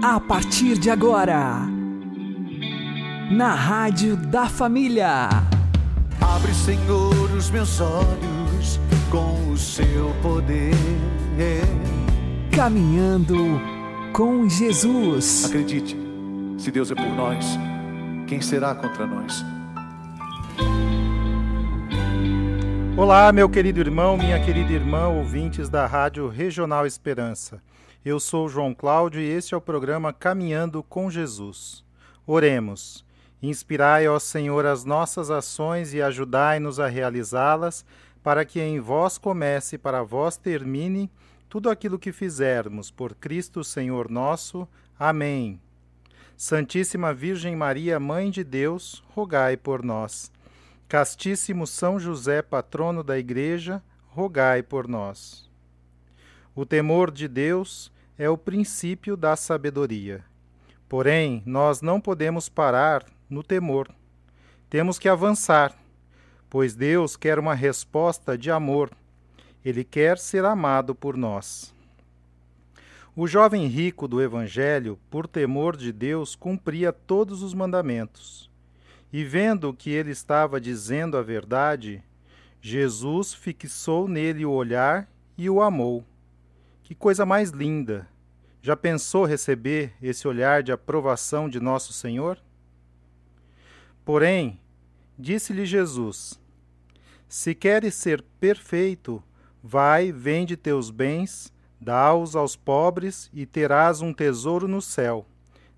A partir de agora, na Rádio da Família. Abre, Senhor, os meus olhos com o seu poder. Caminhando com Jesus. Acredite, se Deus é por nós, quem será contra nós? Olá, meu querido irmão, minha querida irmã, ouvintes da Rádio Regional Esperança. Eu sou João Cláudio e este é o programa Caminhando com Jesus. Oremos. Inspirai, ó Senhor, as nossas ações e ajudai-nos a realizá-las, para que em vós comece e para vós termine tudo aquilo que fizermos, por Cristo Senhor nosso. Amém. Santíssima Virgem Maria, Mãe de Deus, rogai por nós. Castíssimo São José, patrono da Igreja, rogai por nós. O temor de Deus é o princípio da sabedoria. Porém, nós não podemos parar no temor. Temos que avançar, pois Deus quer uma resposta de amor. Ele quer ser amado por nós. O jovem rico do Evangelho, por temor de Deus, cumpria todos os mandamentos. E vendo que ele estava dizendo a verdade, Jesus fixou nele o olhar e o amou. Que coisa mais linda! Já pensou receber esse olhar de aprovação de nosso Senhor? Porém, disse-lhe Jesus: Se queres ser perfeito, vai, vende teus bens, dá-os aos pobres e terás um tesouro no céu.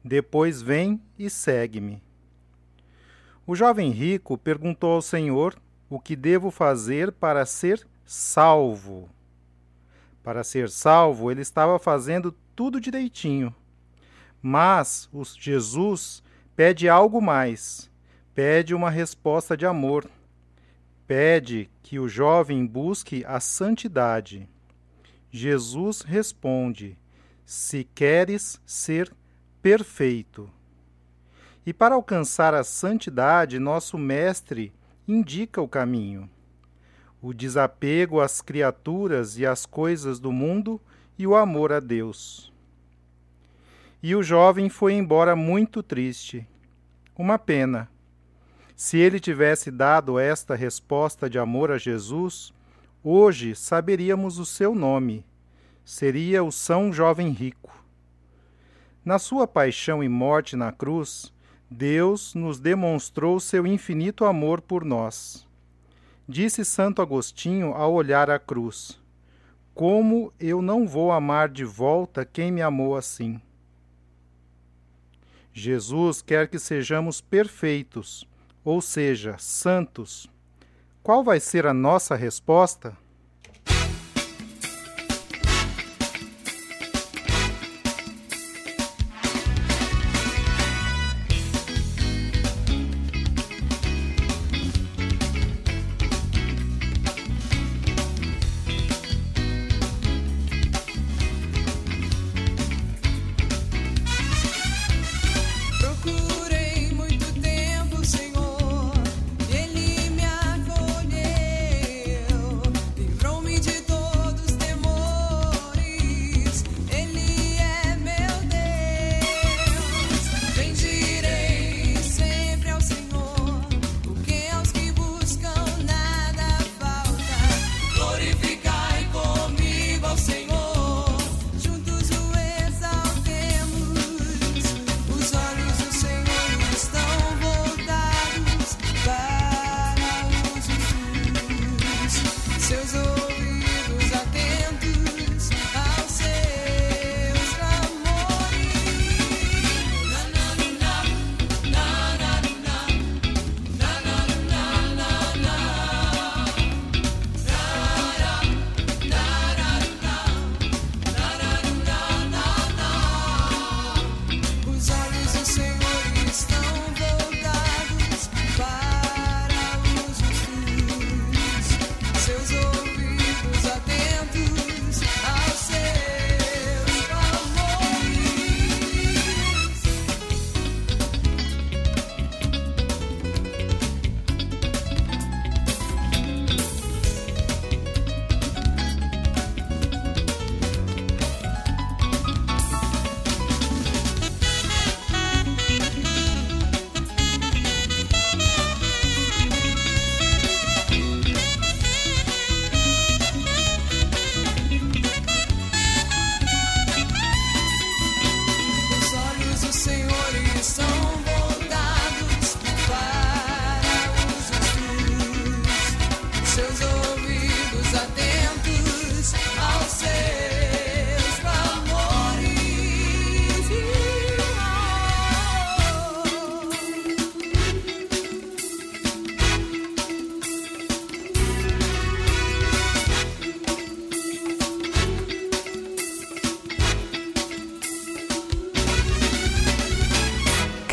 Depois vem e segue-me. O jovem rico perguntou ao Senhor o que devo fazer para ser salvo. Para ser salvo, ele estava fazendo tudo direitinho. Mas o Jesus pede algo mais. Pede uma resposta de amor. Pede que o jovem busque a santidade. Jesus responde: Se queres ser perfeito. E para alcançar a santidade, nosso Mestre indica o caminho o desapego às criaturas e às coisas do mundo e o amor a Deus. E o jovem foi embora muito triste. Uma pena. Se ele tivesse dado esta resposta de amor a Jesus, hoje saberíamos o seu nome. Seria o São Jovem Rico. Na sua paixão e morte na cruz, Deus nos demonstrou seu infinito amor por nós. Disse Santo Agostinho ao olhar a cruz: Como eu não vou amar de volta quem me amou assim? Jesus quer que sejamos perfeitos, ou seja, santos. Qual vai ser a nossa resposta?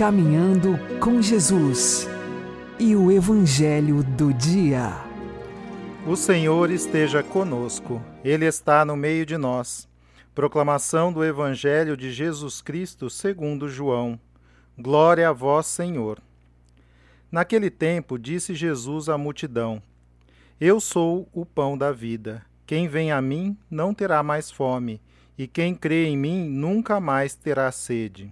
Caminhando com Jesus e o Evangelho do Dia. O Senhor esteja conosco, Ele está no meio de nós. Proclamação do Evangelho de Jesus Cristo segundo João. Glória a vós, Senhor. Naquele tempo disse Jesus à multidão: Eu sou o pão da vida. Quem vem a mim não terá mais fome, e quem crê em mim nunca mais terá sede.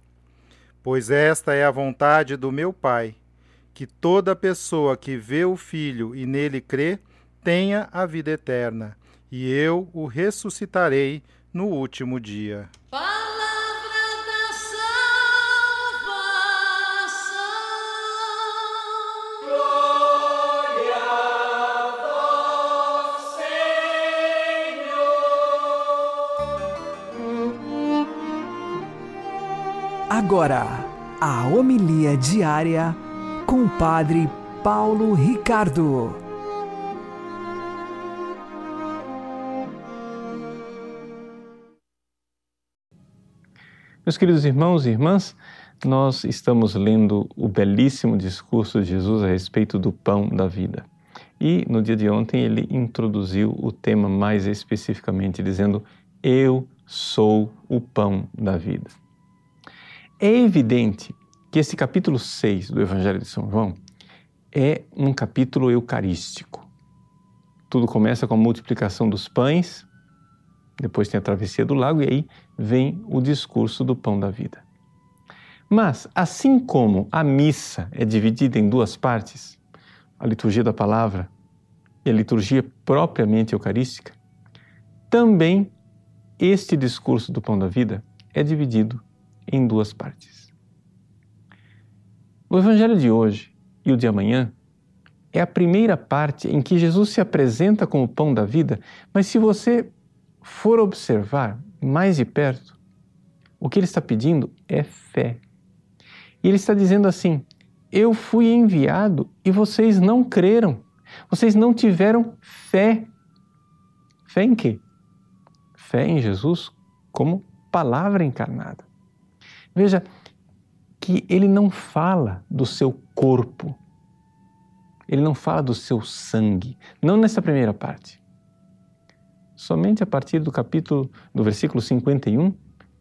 Pois esta é a vontade do meu Pai, que toda pessoa que vê o Filho e nele crê tenha a vida eterna, e eu o ressuscitarei no último dia. Agora, a homilia diária com o Padre Paulo Ricardo. Meus queridos irmãos e irmãs, nós estamos lendo o belíssimo discurso de Jesus a respeito do pão da vida. E no dia de ontem ele introduziu o tema mais especificamente, dizendo: Eu sou o pão da vida. É evidente que esse capítulo 6 do Evangelho de São João é um capítulo eucarístico. Tudo começa com a multiplicação dos pães, depois tem a travessia do lago e aí vem o discurso do pão da vida. Mas, assim como a missa é dividida em duas partes, a liturgia da palavra e a liturgia propriamente eucarística, também este discurso do pão da vida é dividido em duas partes. O Evangelho de hoje e o de amanhã é a primeira parte em que Jesus se apresenta como o pão da vida, mas se você for observar mais de perto, o que ele está pedindo é fé. E ele está dizendo assim: Eu fui enviado e vocês não creram, vocês não tiveram fé. Fé em quê? Fé em Jesus como palavra encarnada. Veja que ele não fala do seu corpo, ele não fala do seu sangue, não nessa primeira parte. Somente a partir do capítulo, do versículo 51,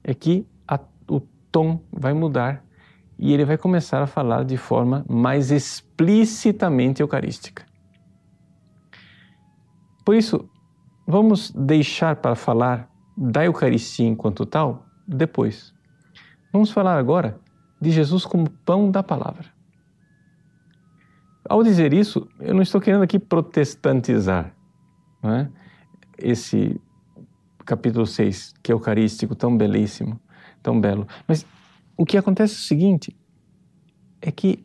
é que a, o tom vai mudar e ele vai começar a falar de forma mais explicitamente eucarística. Por isso, vamos deixar para falar da Eucaristia enquanto tal depois. Vamos falar agora de Jesus como pão da palavra. Ao dizer isso, eu não estou querendo aqui protestantizar é? esse capítulo 6, que é eucarístico, tão belíssimo, tão belo. Mas o que acontece é o seguinte: é que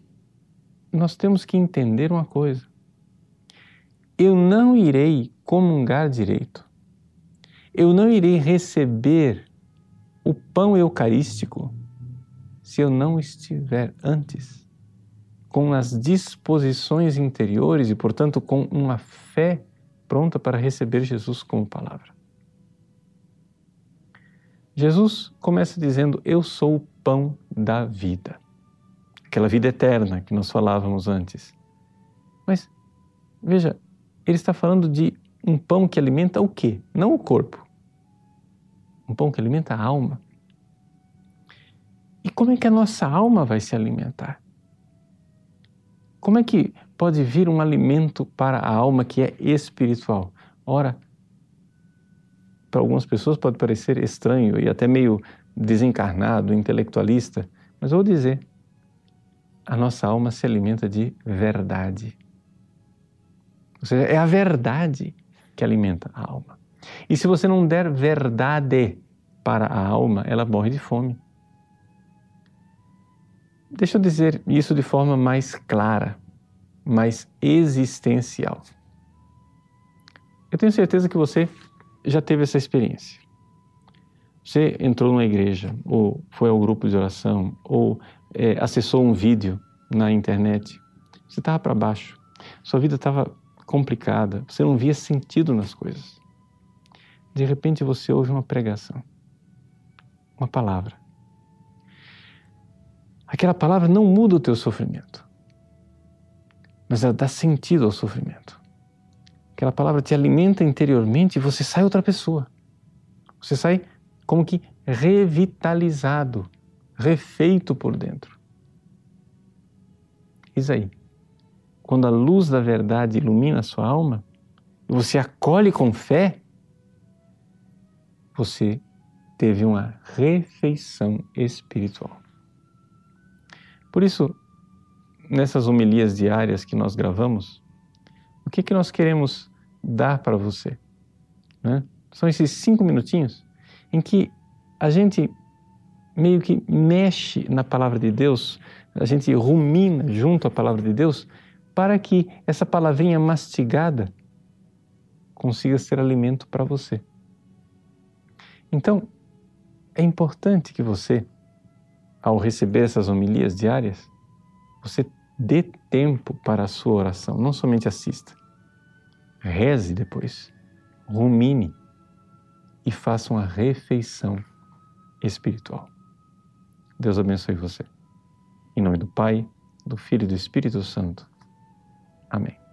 nós temos que entender uma coisa. Eu não irei comungar direito. Eu não irei receber o pão eucarístico se eu não estiver antes com as disposições interiores e, portanto, com uma fé pronta para receber Jesus como palavra. Jesus começa dizendo: Eu sou o pão da vida. Aquela vida eterna que nós falávamos antes. Mas, veja, ele está falando de um pão que alimenta o quê? Não o corpo um pão que alimenta a alma. E como é que a nossa alma vai se alimentar? Como é que pode vir um alimento para a alma que é espiritual? Ora, para algumas pessoas pode parecer estranho e até meio desencarnado, intelectualista, mas vou dizer, a nossa alma se alimenta de verdade. Ou seja, é a verdade que alimenta a alma. E se você não der verdade para a alma, ela morre de fome. deixa eu dizer isso de forma mais clara, mais existencial. Eu tenho certeza que você já teve essa experiência. Você entrou numa igreja, ou foi ao grupo de oração, ou é, acessou um vídeo na internet. Você estava para baixo, sua vida estava complicada, você não via sentido nas coisas. De repente você ouve uma pregação, uma palavra. Aquela palavra não muda o teu sofrimento, mas ela dá sentido ao sofrimento. Aquela palavra te alimenta interiormente e você sai outra pessoa. Você sai como que revitalizado, refeito por dentro. Isaí, quando a luz da verdade ilumina a sua alma, e você acolhe com fé, você teve uma refeição espiritual. Por isso, nessas homilias diárias que nós gravamos, o que, que nós queremos dar para você? Né? São esses cinco minutinhos em que a gente meio que mexe na palavra de Deus, a gente rumina junto à palavra de Deus, para que essa palavrinha mastigada consiga ser alimento para você. Então, é importante que você ao receber essas homilias diárias, você dê tempo para a sua oração, não somente assista. Reze depois, rumine e faça uma refeição espiritual. Deus abençoe você. Em nome do Pai, do Filho e do Espírito Santo. Amém.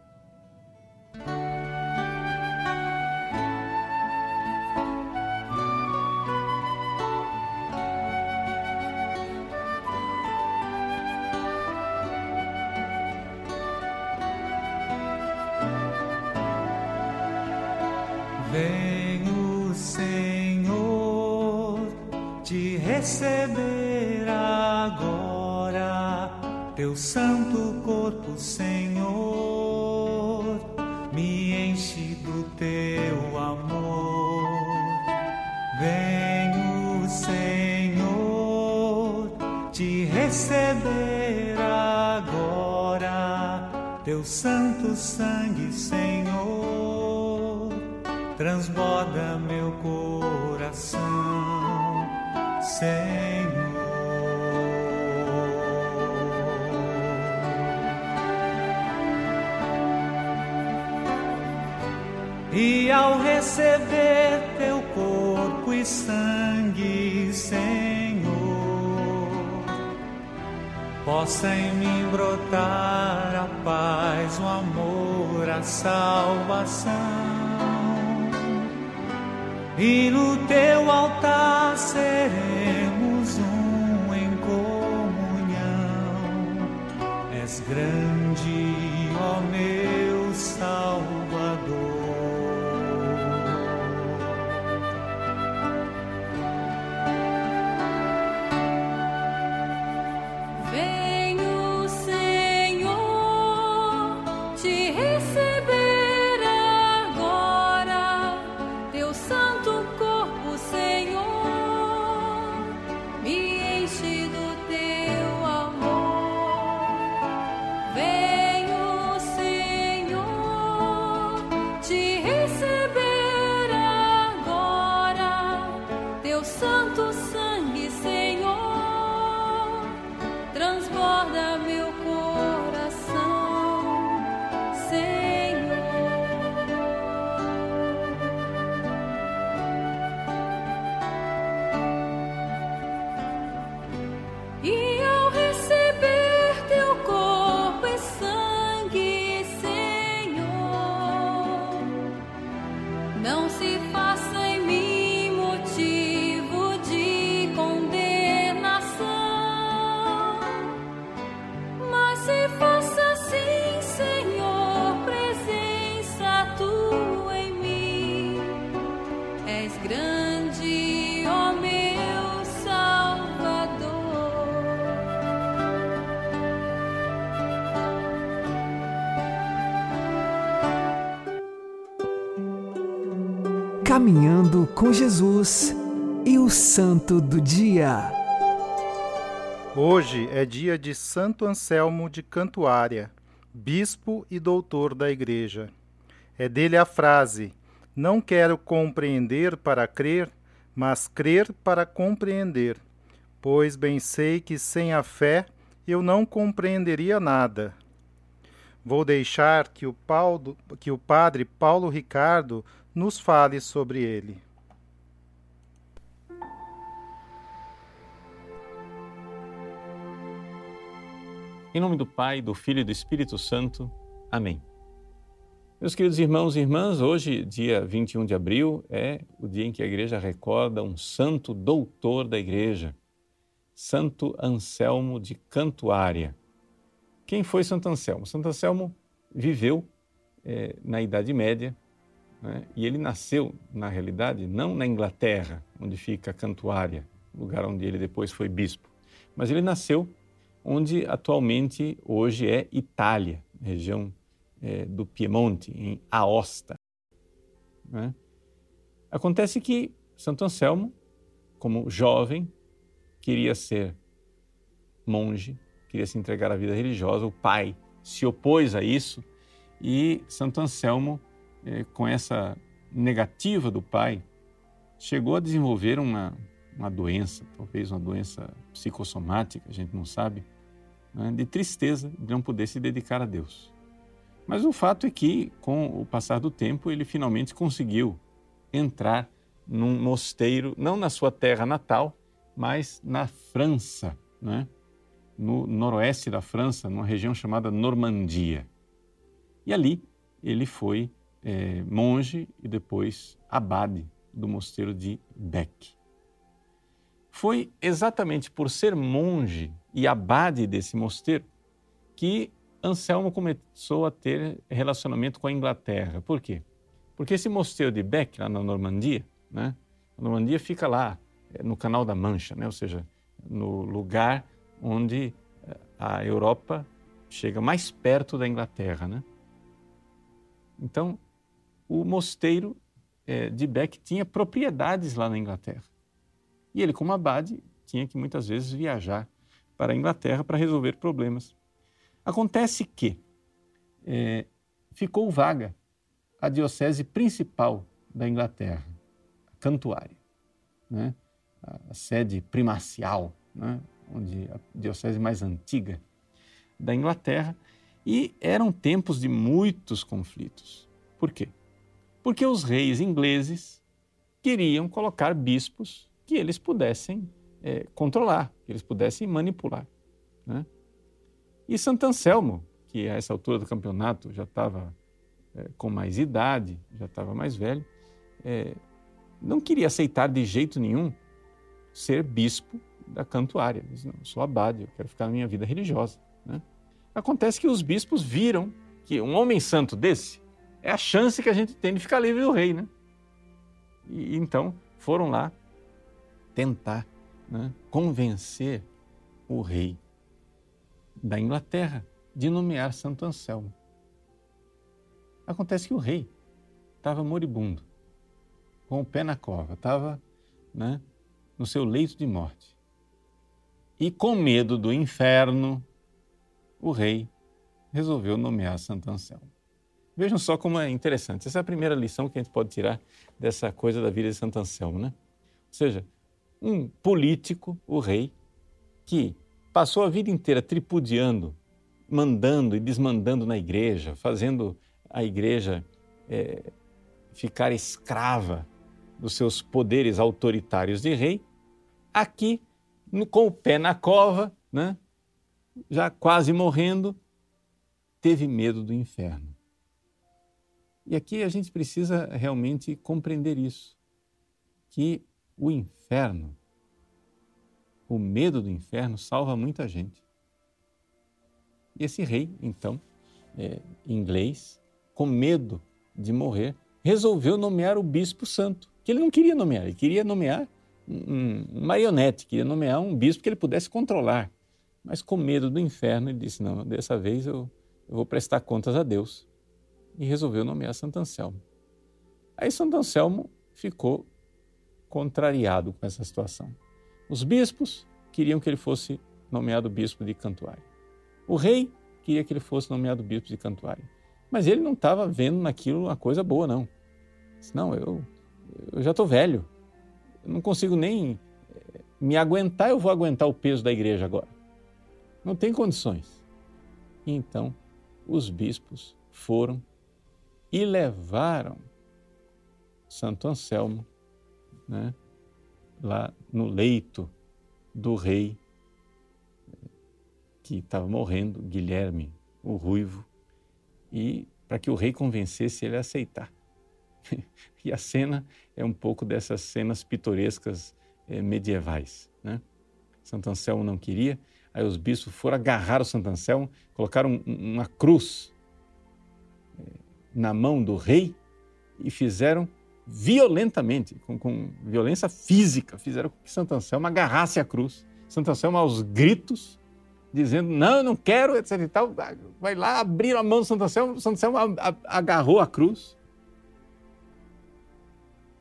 E ao receber teu corpo e sangue, Senhor, possa em mim brotar a paz, o amor, a salvação e no teu altar seremos um em comunhão. És grande, Jesus e o Santo do Dia. Hoje é dia de Santo Anselmo de Cantuária, bispo e doutor da Igreja. É dele a frase: Não quero compreender para crer, mas crer para compreender, pois bem sei que sem a fé eu não compreenderia nada. Vou deixar que o, Paulo, que o padre Paulo Ricardo nos fale sobre ele. Em nome do Pai, do Filho e do Espírito Santo. Amém. Meus queridos irmãos e irmãs, hoje, dia 21 de abril, é o dia em que a igreja recorda um santo doutor da igreja, Santo Anselmo de Cantuária. Quem foi Santo Anselmo? Santo Anselmo viveu é, na Idade Média né, e ele nasceu, na realidade, não na Inglaterra, onde fica Cantuária, lugar onde ele depois foi bispo, mas ele nasceu onde atualmente hoje é Itália, região é, do Piemonte, em Aosta. Né? Acontece que Santo Anselmo, como jovem, queria ser monge, queria se entregar à vida religiosa. O pai se opôs a isso e Santo Anselmo, é, com essa negativa do pai, chegou a desenvolver uma, uma doença, talvez uma doença psicossomática, a gente não sabe, né, de tristeza de não poder se dedicar a Deus. Mas o fato é que, com o passar do tempo, ele finalmente conseguiu entrar num mosteiro, não na sua terra natal, mas na França, né? no noroeste da França, numa região chamada Normandia. E ali ele foi é, monge e depois abade do mosteiro de Bec. Foi exatamente por ser monge e abade desse mosteiro que Anselmo começou a ter relacionamento com a Inglaterra. Por quê? Porque esse mosteiro de Bec, lá na Normandia, né? a Normandia fica lá, é, no Canal da Mancha, né? ou seja, no lugar onde eh, a Europa chega mais perto da Inglaterra. Né? Então, o mosteiro é, de Bec tinha propriedades lá na Inglaterra. E ele, como abade, tinha que muitas vezes viajar para a Inglaterra para resolver problemas. Acontece que é, ficou vaga a diocese principal da Inglaterra, a Cantuária, né? a, sede primacial, né? onde a diocese mais antiga da Inglaterra, e eram tempos de muitos conflitos. Por quê? Porque os reis ingleses queriam colocar bispos que eles pudessem é, controlar, que eles pudessem manipular. Né? E Santo Anselmo, que a essa altura do campeonato já estava é, com mais idade, já estava mais velho, é, não queria aceitar de jeito nenhum ser bispo da cantuária. Diz, não, sou abade, eu quero ficar na minha vida religiosa. Né? Acontece que os bispos viram que um homem santo desse é a chance que a gente tem de ficar livre do rei, né? E então foram lá tentar né, convencer o rei da Inglaterra de nomear Santo Anselmo. Acontece que o rei estava moribundo, com o pé na cova, estava né, no seu leito de morte. E com medo do inferno, o rei resolveu nomear Santo Anselmo. Vejam só como é interessante. Essa é a primeira lição que a gente pode tirar dessa coisa da vida de Santo Anselmo, né? Ou seja, um político, o rei, que passou a vida inteira tripudiando, mandando e desmandando na igreja, fazendo a igreja é, ficar escrava dos seus poderes autoritários de rei, aqui, com o pé na cova, né, já quase morrendo, teve medo do inferno. E aqui a gente precisa realmente compreender isso, que o inferno, o medo do inferno salva muita gente. E esse rei, então, é, inglês, com medo de morrer, resolveu nomear o bispo santo, que ele não queria nomear, ele queria nomear um marionete, queria nomear um bispo que ele pudesse controlar. Mas com medo do inferno, ele disse: Não, dessa vez eu, eu vou prestar contas a Deus. E resolveu nomear Santo Anselmo. Aí Santo Anselmo ficou contrariado com essa situação. Os bispos queriam que ele fosse nomeado bispo de Cantuária. O rei queria que ele fosse nomeado bispo de Cantuária. Mas ele não estava vendo naquilo uma coisa boa, não. Disse, não, eu, eu já estou velho. Eu não consigo nem eh, me aguentar, eu vou aguentar o peso da igreja agora. Não tem condições. Então os bispos foram e levaram Santo Anselmo né, lá no leito do rei que estava morrendo, Guilherme, o ruivo, e para que o rei convencesse ele a aceitar. e a cena é um pouco dessas cenas pitorescas eh, medievais. Né? Santo Anselmo não queria, aí os bispos foram agarrar o Santo Anselmo, colocaram uma cruz eh, na mão do rei e fizeram violentamente, com, com, violência física, fizeram com que Santo Anselmo agarrasse a cruz. Santo Anselmo, aos gritos, dizendo, não, eu não quero, etc e tal, vai lá, abrir a mão do Santo Anselmo, Santo Anselmo agarrou a cruz.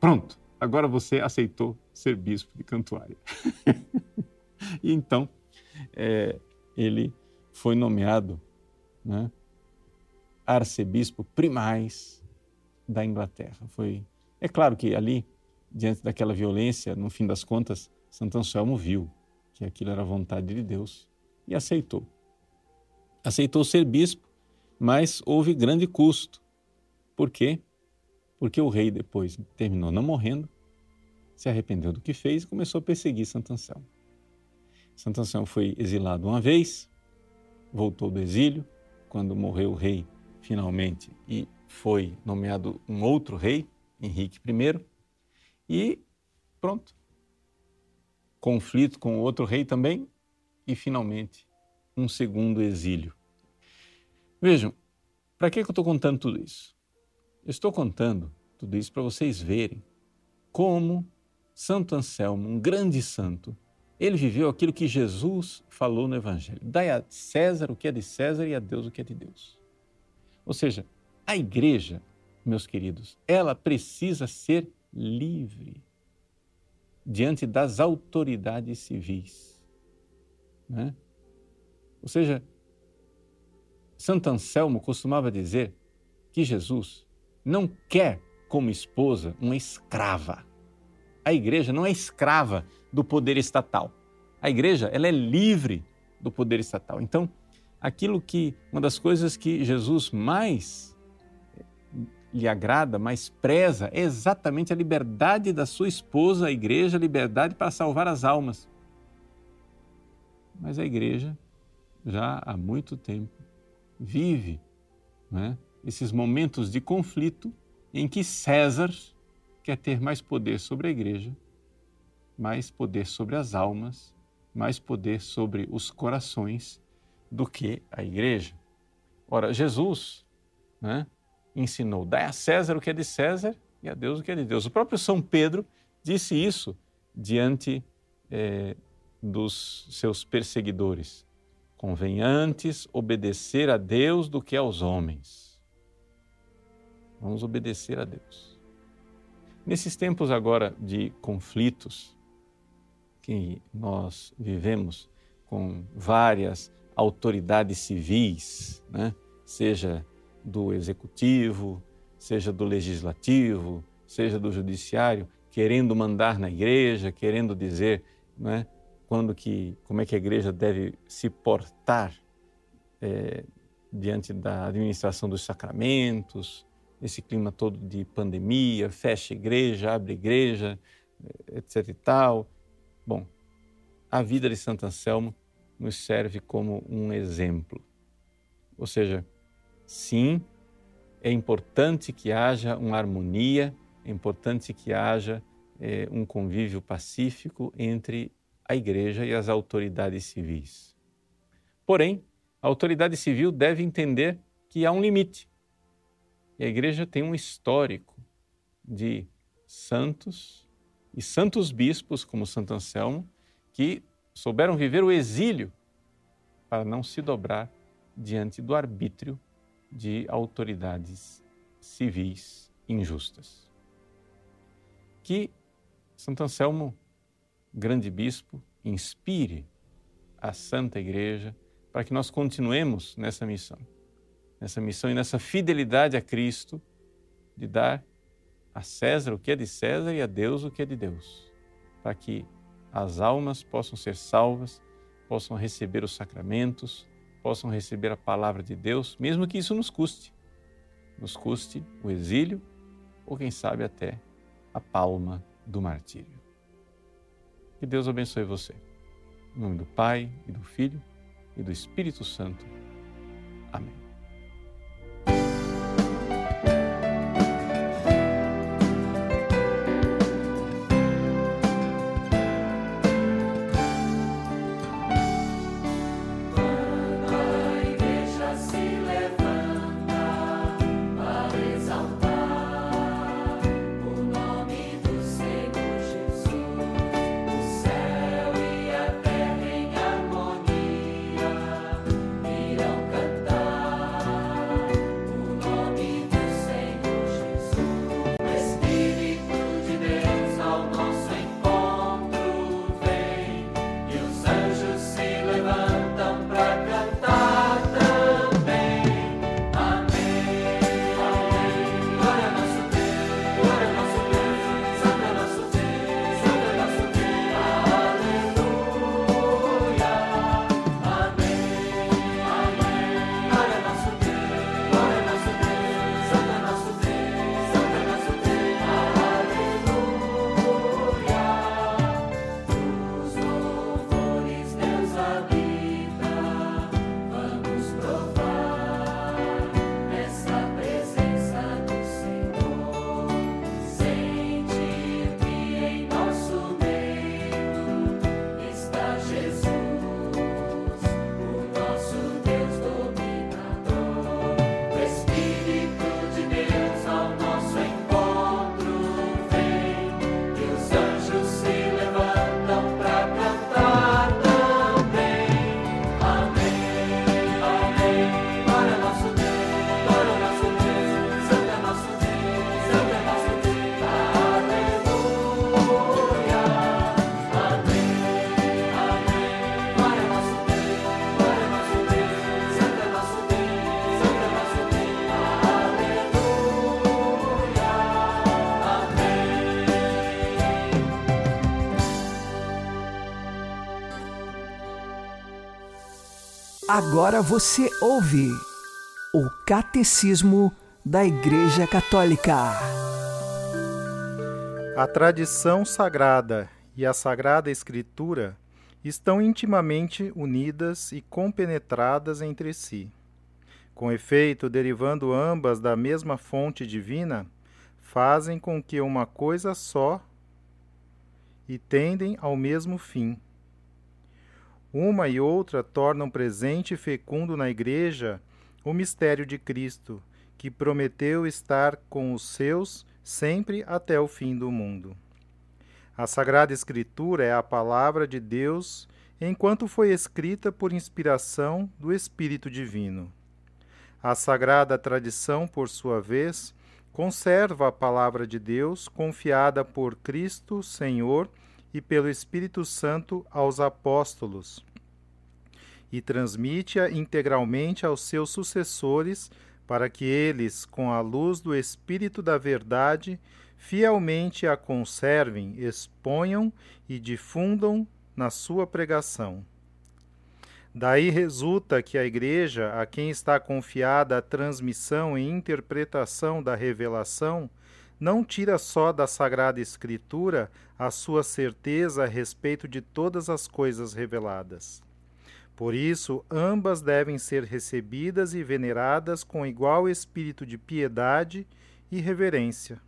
Pronto, agora você aceitou ser bispo de Cantuária. e então, é, ele foi nomeado né, arcebispo primaz da Inglaterra. Foi é claro que ali, diante daquela violência, no fim das contas, Santo Anselmo viu que aquilo era vontade de Deus e aceitou. Aceitou ser bispo, mas houve grande custo. Por quê? Porque o rei depois terminou não morrendo, se arrependeu do que fez e começou a perseguir Santo Anselmo. Santo Anselmo foi exilado uma vez, voltou do exílio, quando morreu o rei finalmente e foi nomeado um outro rei, Henrique I, e pronto. Conflito com outro rei também, e finalmente um segundo exílio. Vejam, para que eu estou contando tudo isso? Eu estou contando tudo isso para vocês verem como Santo Anselmo, um grande santo, ele viveu aquilo que Jesus falou no Evangelho: dai a César o que é de César e a Deus o que é de Deus. Ou seja, a igreja meus queridos, ela precisa ser livre diante das autoridades civis. Né? Ou seja, Santo Anselmo costumava dizer que Jesus não quer como esposa uma escrava. A igreja não é escrava do poder estatal. A igreja ela é livre do poder estatal. Então, aquilo que uma das coisas que Jesus mais lhe agrada, mas preza exatamente a liberdade da sua esposa, a igreja, a liberdade para salvar as almas. Mas a igreja já há muito tempo vive né, esses momentos de conflito em que César quer ter mais poder sobre a igreja, mais poder sobre as almas, mais poder sobre os corações do que a igreja. Ora, Jesus, né, ensinou: dai a César o que é de César e a Deus o que é de Deus. O próprio São Pedro disse isso diante é, dos seus perseguidores. Convém antes obedecer a Deus do que aos homens. Vamos obedecer a Deus. Nesses tempos agora de conflitos que nós vivemos com várias autoridades civis, né? seja do executivo, seja do legislativo, seja do judiciário, querendo mandar na igreja, querendo dizer né, quando que, como é que a igreja deve se portar é, diante da administração dos sacramentos, esse clima todo de pandemia, fecha igreja, abre igreja, etc e tal. Bom, a vida de Santo Anselmo nos serve como um exemplo. Ou seja, Sim, é importante que haja uma harmonia, é importante que haja é, um convívio pacífico entre a igreja e as autoridades civis. Porém, a autoridade civil deve entender que há um limite. E a igreja tem um histórico de santos e santos bispos, como Santo Anselmo, que souberam viver o exílio para não se dobrar diante do arbítrio de autoridades civis injustas. Que Santo Anselmo, grande bispo, inspire a Santa Igreja, para que nós continuemos nessa missão, nessa missão e nessa fidelidade a Cristo de dar a César o que é de César e a Deus o que é de Deus, para que as almas possam ser salvas, possam receber os sacramentos, possam receber a palavra de Deus, mesmo que isso nos custe. Nos custe o exílio ou, quem sabe, até a palma do martírio. Que Deus abençoe você. Em nome do Pai e do Filho e do Espírito Santo. Amém. Agora você ouve o Catecismo da Igreja Católica. A tradição sagrada e a Sagrada Escritura estão intimamente unidas e compenetradas entre si. Com efeito, derivando ambas da mesma fonte divina, fazem com que uma coisa só e tendem ao mesmo fim uma e outra tornam presente e fecundo na Igreja o mistério de Cristo, que prometeu estar com os seus sempre até o fim do mundo. A Sagrada Escritura é a palavra de Deus enquanto foi escrita por inspiração do Espírito Divino. A Sagrada Tradição, por sua vez, conserva a palavra de Deus confiada por Cristo, Senhor, e pelo Espírito Santo aos apóstolos, e transmite-a integralmente aos seus sucessores, para que eles, com a luz do Espírito da Verdade, fielmente a conservem, exponham e difundam na sua pregação. Daí resulta que a Igreja, a quem está confiada a transmissão e interpretação da revelação, não tira só da Sagrada Escritura a sua certeza a respeito de todas as coisas reveladas. Por isso, ambas devem ser recebidas e veneradas com igual espírito de piedade e reverência.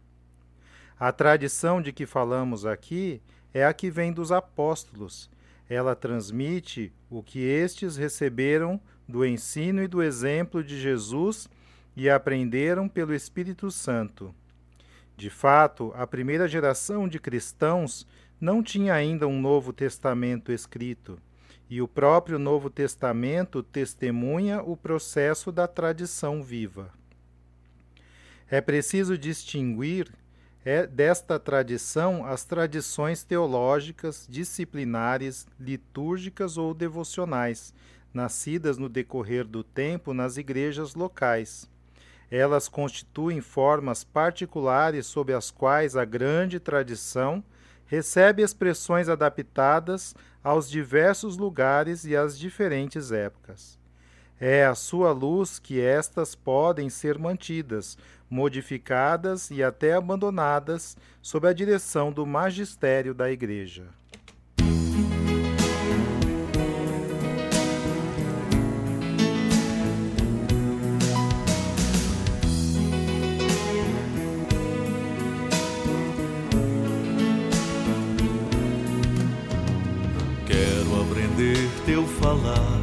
A tradição de que falamos aqui é a que vem dos apóstolos. Ela transmite o que estes receberam do ensino e do exemplo de Jesus e aprenderam pelo Espírito Santo. De fato, a primeira geração de cristãos não tinha ainda um Novo Testamento escrito, e o próprio Novo Testamento testemunha o processo da tradição viva. É preciso distinguir é desta tradição as tradições teológicas, disciplinares, litúrgicas ou devocionais, nascidas no decorrer do tempo nas igrejas locais. Elas constituem formas particulares sob as quais a grande tradição recebe expressões adaptadas aos diversos lugares e às diferentes épocas. É a sua luz que estas podem ser mantidas, modificadas e até abandonadas sob a direção do magistério da Igreja. Falar,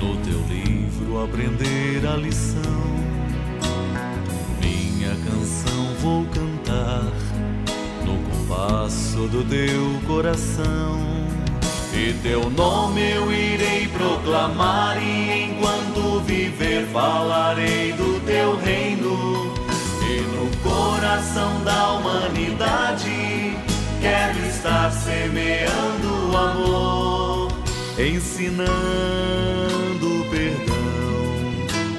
no teu livro aprender a lição. Minha canção vou cantar no compasso do teu coração. E teu nome eu irei proclamar, e enquanto viver falarei do teu reino. E no coração da humanidade quero estar semeando amor, ensinando perdão,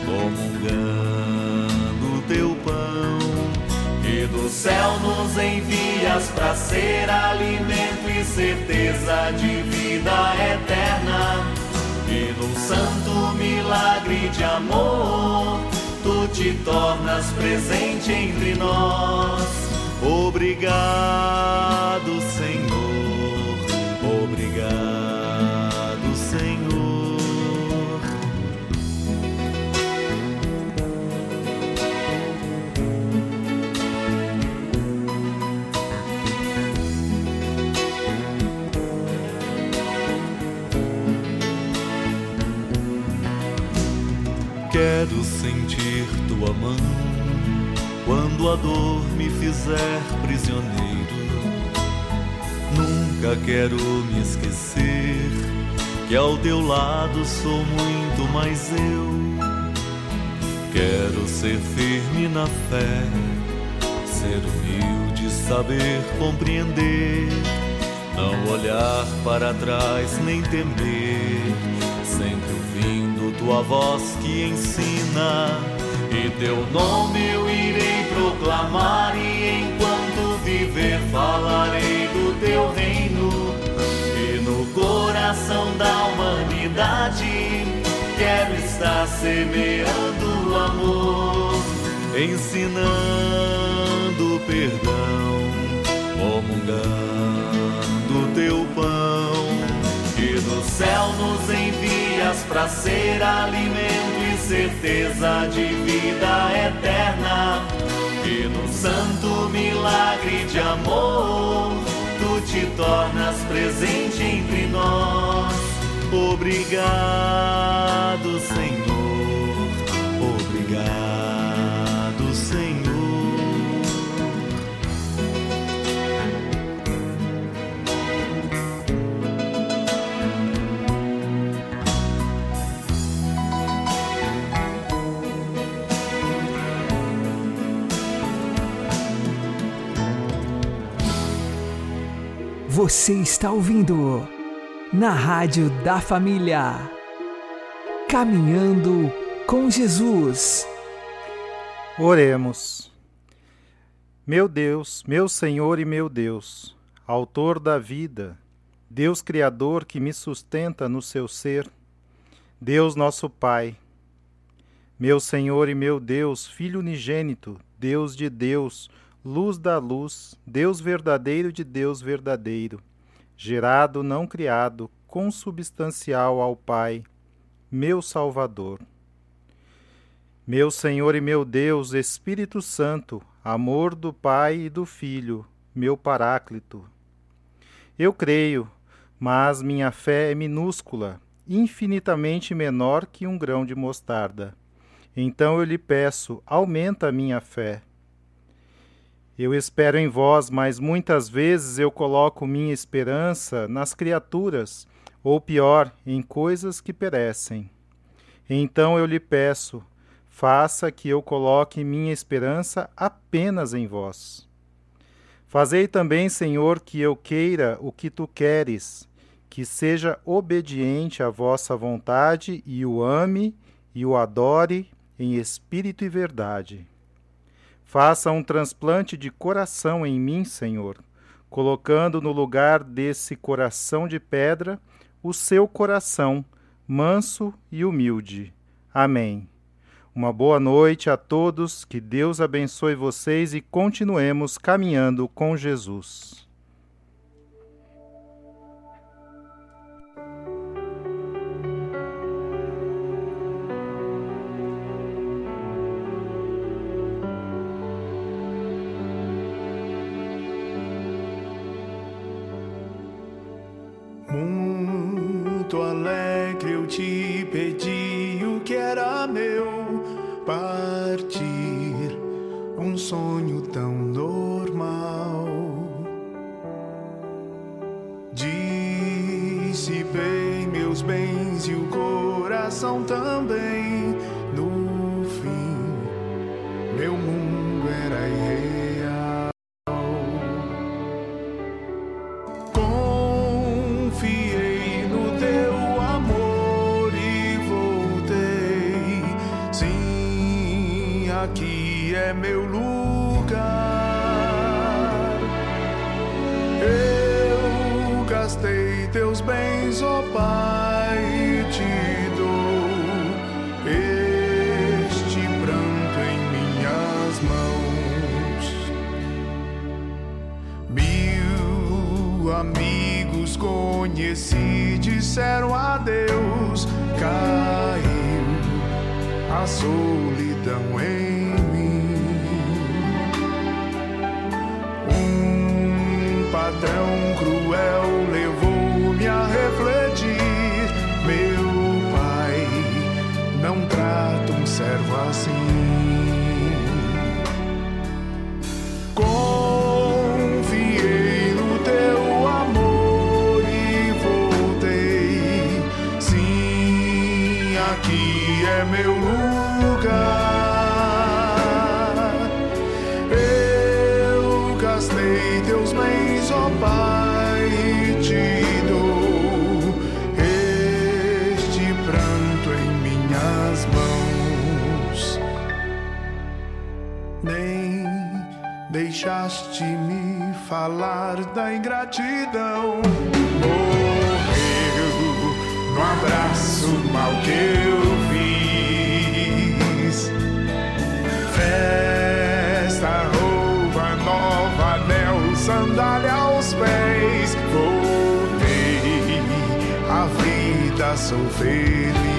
comungando teu pão. E do céu nos envias para ser alimento e certeza de vida eterna. E num santo milagre de amor, tu te tornas presente entre nós. Obrigado, Senhor. Mão quando a dor me fizer prisioneiro. Nunca quero me esquecer que ao teu lado sou muito mais eu. Quero ser firme na fé, ser humilde, saber compreender, não olhar para trás nem temer, sempre ouvindo tua voz que ensina e teu nome eu irei proclamar, e enquanto viver falarei do teu reino. E no coração da humanidade quero estar semeando amor, ensinando perdão, comungando teu pão. Céu nos envias para ser alimento e certeza de vida eterna. E no santo milagre de amor, tu te tornas presente entre nós. Obrigado, Senhor. Obrigado, Você está ouvindo na Rádio da Família. Caminhando com Jesus. Oremos. Meu Deus, meu Senhor e meu Deus, Autor da vida, Deus Criador que me sustenta no seu ser, Deus nosso Pai, meu Senhor e meu Deus, Filho unigênito, Deus de Deus, luz da luz, Deus verdadeiro de Deus verdadeiro, gerado, não criado, consubstancial ao Pai, meu Salvador. Meu Senhor e meu Deus, Espírito Santo, amor do Pai e do Filho, meu Paráclito. Eu creio, mas minha fé é minúscula, infinitamente menor que um grão de mostarda. Então eu lhe peço, aumenta a minha fé. Eu espero em vós, mas muitas vezes eu coloco minha esperança nas criaturas, ou pior, em coisas que perecem. Então eu lhe peço, faça que eu coloque minha esperança apenas em vós. Fazei também, Senhor, que eu queira o que tu queres, que seja obediente à vossa vontade e o ame e o adore em espírito e verdade. Faça um transplante de coração em mim, Senhor, colocando no lugar desse coração de pedra o seu coração, manso e humilde. Amém. Uma boa noite a todos, que Deus abençoe vocês e continuemos caminhando com Jesus. Teus bens, ó Pai, te dou este pranto em minhas mãos. Mil amigos conheci, disseram adeus. Caiu a solidão em mim. Um patrão cruel levou-me deixaste-me falar da ingratidão. Morreu no abraço mal que eu fiz. Festa, roupa nova, anel, sandália aos pés. Voltei, a vida sou feliz.